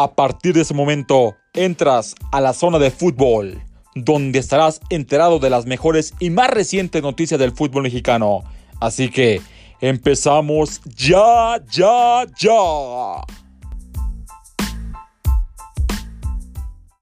A partir de ese momento, entras a la zona de fútbol, donde estarás enterado de las mejores y más recientes noticias del fútbol mexicano. Así que, empezamos ya, ya, ya.